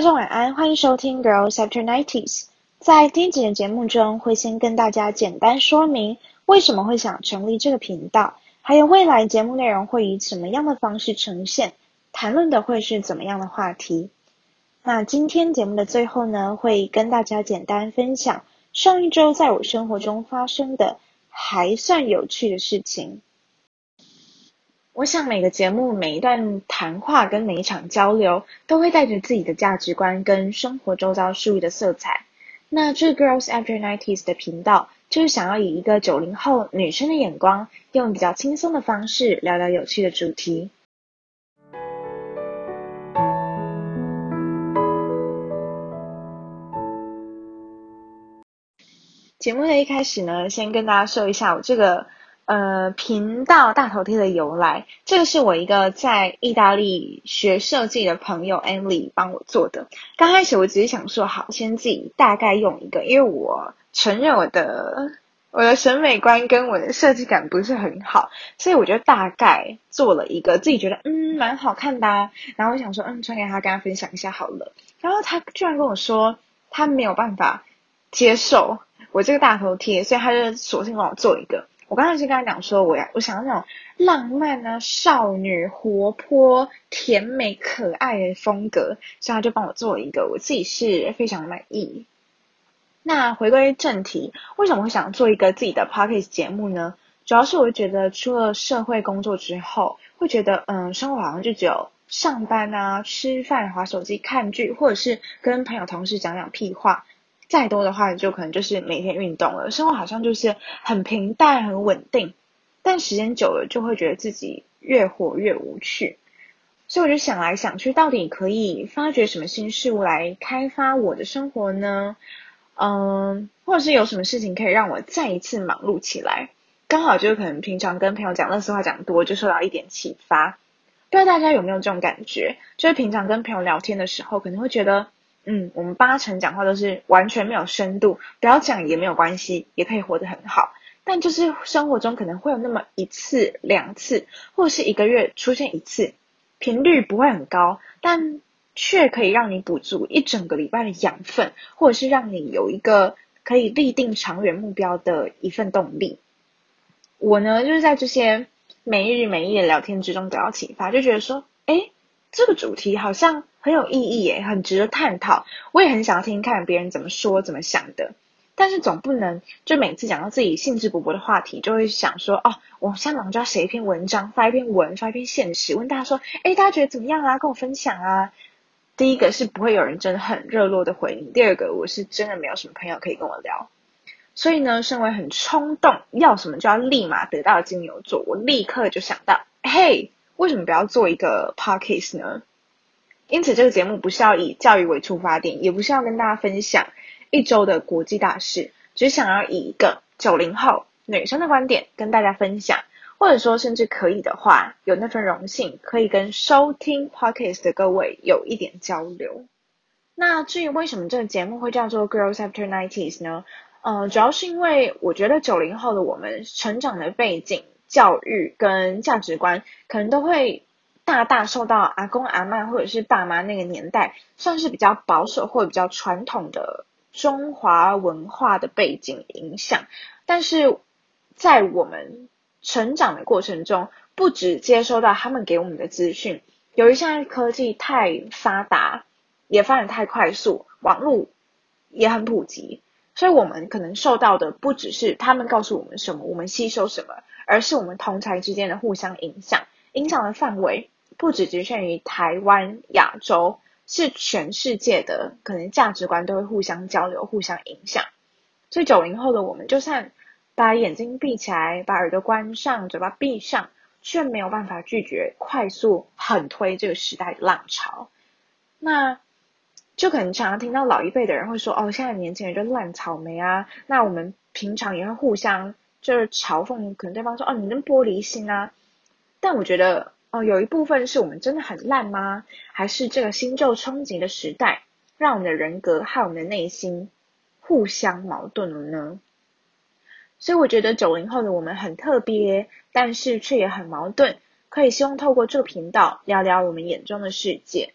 大家晚安，欢迎收听 Girls After Nineties。在第一集的节目中，会先跟大家简单说明为什么会想成立这个频道，还有未来节目内容会以什么样的方式呈现，谈论的会是怎么样的话题。那今天节目的最后呢，会跟大家简单分享上一周在我生活中发生的还算有趣的事情。我想每个节目、每一段谈话跟每一场交流，都会带着自己的价值观跟生活周遭事物的色彩。那这个 Girls After Nineties 的频道，就是想要以一个九零后女生的眼光，用比较轻松的方式聊聊有趣的主题。节目的一开始呢，先跟大家说一下我这个呃频道大头贴的由来。这个是我一个在意大利学设计的朋友 Emily 帮我做的。刚开始我只是想说，好，先自己大概用一个，因为我承认我的我的审美观跟我的设计感不是很好，所以我就大概做了一个自己觉得嗯蛮好看的。然后我想说，嗯，传给他跟他分享一下好了。然后他居然跟我说，他没有办法接受。我这个大头贴，所以他就索性帮我做一个。我刚才是跟他讲说，我要我想要那种浪漫啊、少女、活泼、甜美、可爱的风格，所以他就帮我做一个，我自己是非常满意。那回归正题，为什么会想做一个自己的 p o c k e t 节目呢？主要是我觉得，出了社会工作之后，会觉得，嗯，生活好像就只有上班啊、吃饭、划手机、看剧，或者是跟朋友同事讲讲屁话。再多的话，就可能就是每天运动了，生活好像就是很平淡、很稳定。但时间久了，就会觉得自己越活越无趣。所以我就想来想去，到底可以发掘什么新事物来开发我的生活呢？嗯，或者是有什么事情可以让我再一次忙碌起来？刚好就是可能平常跟朋友讲那实话讲多，就受到一点启发。不知道大家有没有这种感觉？就是平常跟朋友聊天的时候，可能会觉得。嗯，我们八成讲话都是完全没有深度，不要讲也没有关系，也可以活得很好。但就是生活中可能会有那么一次、两次，或者是一个月出现一次，频率不会很高，但却可以让你补足一整个礼拜的养分，或者是让你有一个可以立定长远目标的一份动力。我呢，就是在这些每日每夜聊天之中得到启发，就觉得说，哎，这个主题好像。很有意义耶，很值得探讨。我也很想要听看别人怎么说、怎么想的。但是总不能就每次讲到自己兴致勃勃的话题，就会想说哦，我现在马上就要写一篇文章，发一篇文，发一篇现实，问大家说，哎，大家觉得怎么样啊？跟我分享啊。第一个是不会有人真的很热络的回应，第二个我是真的没有什么朋友可以跟我聊。所以呢，身为很冲动，要什么就要立马得到的金牛座，我立刻就想到，嘿，为什么不要做一个 podcast 呢？因此，这个节目不是要以教育为出发点，也不是要跟大家分享一周的国际大事，只想要以一个九零后女生的观点跟大家分享，或者说，甚至可以的话，有那份荣幸可以跟收听 podcast 的各位有一点交流。那至于为什么这个节目会叫做 Girls After Nineties 呢？呃，主要是因为我觉得九零后的我们成长的背景、教育跟价值观，可能都会。大大受到阿公阿妈或者是爸妈那个年代，算是比较保守或者比较传统的中华文化的背景影响。但是在我们成长的过程中，不只接收到他们给我们的资讯，由于现在科技太发达，也发展太快速，网络也很普及，所以我们可能受到的不只是他们告诉我们什么，我们吸收什么，而是我们同才之间的互相影响，影响的范围。不只局限于台湾、亚洲，是全世界的，可能价值观都会互相交流、互相影响。所以九零后的我们，就算把眼睛闭起来，把耳朵关上，嘴巴闭上，却没有办法拒绝快速狠推这个时代的浪潮。那就可能常常听到老一辈的人会说：“哦，现在年轻人就烂草莓啊。”那我们平常也会互相就是嘲讽，可能对方说：“哦，你那玻璃心啊。”但我觉得。哦，有一部分是我们真的很烂吗？还是这个新旧冲击的时代，让我们的人格和我们的内心互相矛盾了呢？所以我觉得九零后的我们很特别，但是却也很矛盾。可以希望透过这个频道聊聊我们眼中的世界。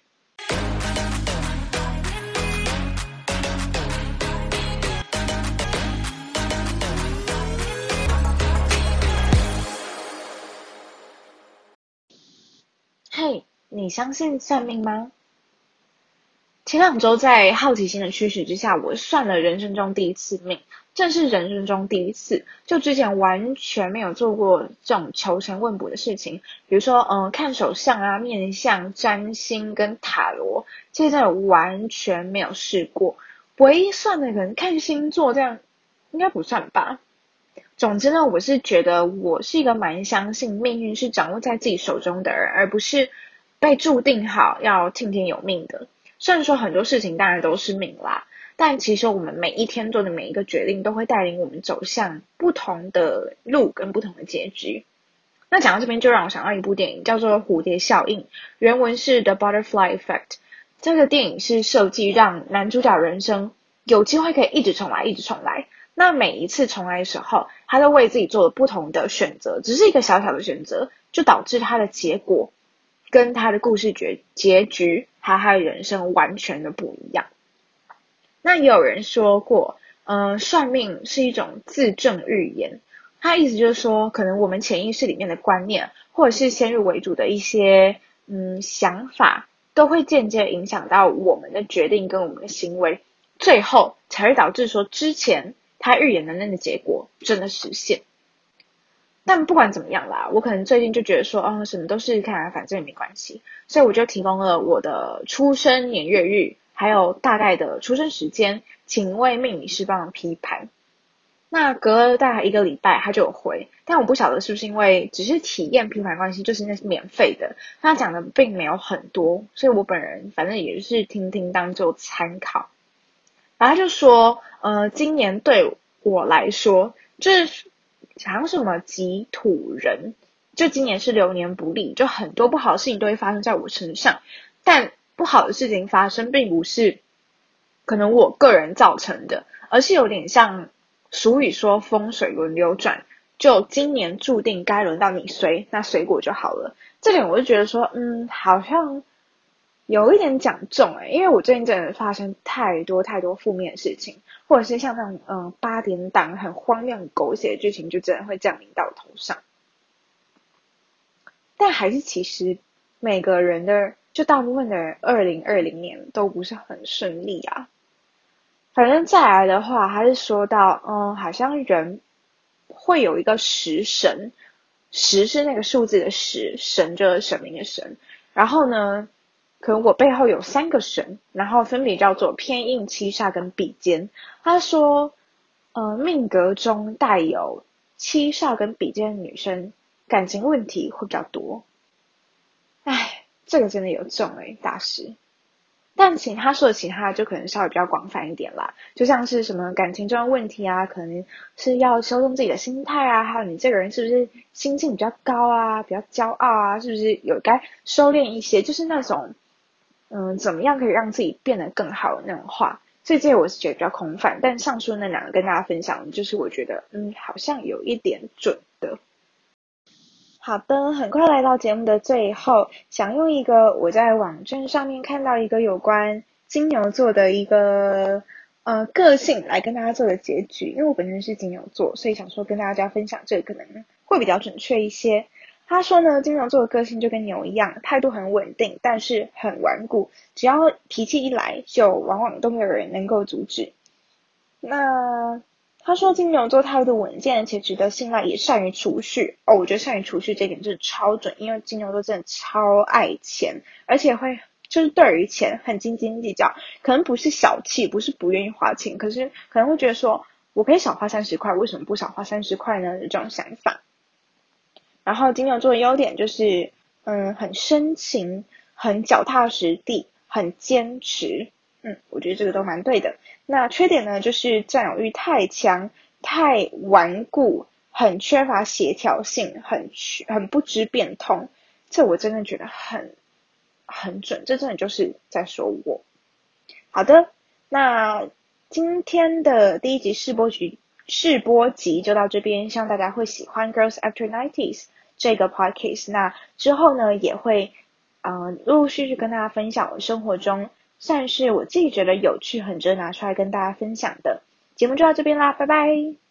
你相信算命吗？前两周在好奇心的驱使之下，我算了人生中第一次命，正是人生中第一次。就之前完全没有做过这种求神问卜的事情，比如说，嗯，看手相啊、面相、占星跟塔罗，这些完全没有试过。唯一算的可能看星座，这样应该不算吧。总之呢，我是觉得我是一个蛮相信命运是掌握在自己手中的人，而不是被注定好要听天由命的。虽然说很多事情当然都是命啦，但其实我们每一天做的每一个决定，都会带领我们走向不同的路跟不同的结局。那讲到这边，就让我想到一部电影，叫做《蝴蝶效应》，原文是《The Butterfly Effect》。这个电影是设计让男主角人生有机会可以一直重来，一直重来。那每一次重来的时候，他都为自己做了不同的选择，只是一个小小的选择，就导致他的结果跟他的故事结结局。他的人生完全的不一样。那也有人说过，嗯，算命是一种自证预言。他意思就是说，可能我们潜意识里面的观念，或者是先入为主的一些嗯想法，都会间接影响到我们的决定跟我们的行为，最后才会导致说之前他预言的那个结果真的实现。但不管怎么样啦，我可能最近就觉得说，哦，什么都试试看，反正也没关系，所以我就提供了我的出生年月日，还有大概的出生时间，请为命理师帮批判。那隔了大概一个礼拜，他就有回，但我不晓得是不是因为只是体验批判关系，就是那是免费的，他讲的并没有很多，所以我本人反正也是听听当做参考。然后他就说，呃，今年对我来说，就是。好像什么己土人，就今年是流年不利，就很多不好的事情都会发生在我身上。但不好的事情发生，并不是可能我个人造成的，而是有点像俗语说风水轮流转，就今年注定该轮到你随，那随果就好了。这点我就觉得说，嗯，好像。有一点讲重哎，因为我最近真的发生太多太多负面的事情，或者是像那种嗯八点档很荒谬狗血的剧情，就真的会降临到头上。但还是其实每个人的，就大部分的人，二零二零年都不是很顺利啊。反正再来的话，还是说到嗯，好像人会有一个食神，食是那个数字的食，神就是神明的神，然后呢。可能我背后有三个神，然后分别叫做偏印、七煞跟比肩。他说，呃，命格中带有七煞跟比肩的女生，感情问题会比较多。唉，这个真的有中诶，大师。但其他说的其他就可能稍微比较广泛一点啦，就像是什么感情中的问题啊，可能是要修正自己的心态啊，还有你这个人是不是心境比较高啊，比较骄傲啊，是不是有该收敛一些，就是那种。嗯，怎么样可以让自己变得更好那种话，所以这些我是觉得比较空泛。但上述那两个跟大家分享，就是我觉得嗯，好像有一点准的。好的，很快来到节目的最后，想用一个我在网站上面看到一个有关金牛座的一个呃个性来跟大家做个结局。因为我本身是金牛座，所以想说跟大家分享这个可能会比较准确一些。他说呢，金牛座的个性就跟牛一样，态度很稳定，但是很顽固。只要脾气一来，就往往都没有人能够阻止。那他说金牛座态度稳健，且值得信赖，也善于储蓄。哦，我觉得善于储蓄这点真的超准，因为金牛座真的超爱钱，而且会就是对于钱很斤斤计较。可能不是小气，不是不愿意花钱，可是可能会觉得说，我可以少花三十块，为什么不少花三十块呢？这种想法。然后金牛座的优点就是，嗯，很深情，很脚踏实地，很坚持，嗯，我觉得这个都蛮对的。那缺点呢，就是占有欲太强，太顽固，很缺乏协调性，很很不知变通。这我真的觉得很很准，这真的就是在说我。好的，那今天的第一集试播集试播集就到这边，希望大家会喜欢 Girls After Nineties。这个 podcast，那之后呢也会，嗯，陆陆续续跟大家分享我生活中算是我自己觉得有趣、很值得拿出来跟大家分享的节目，就到这边啦，拜拜。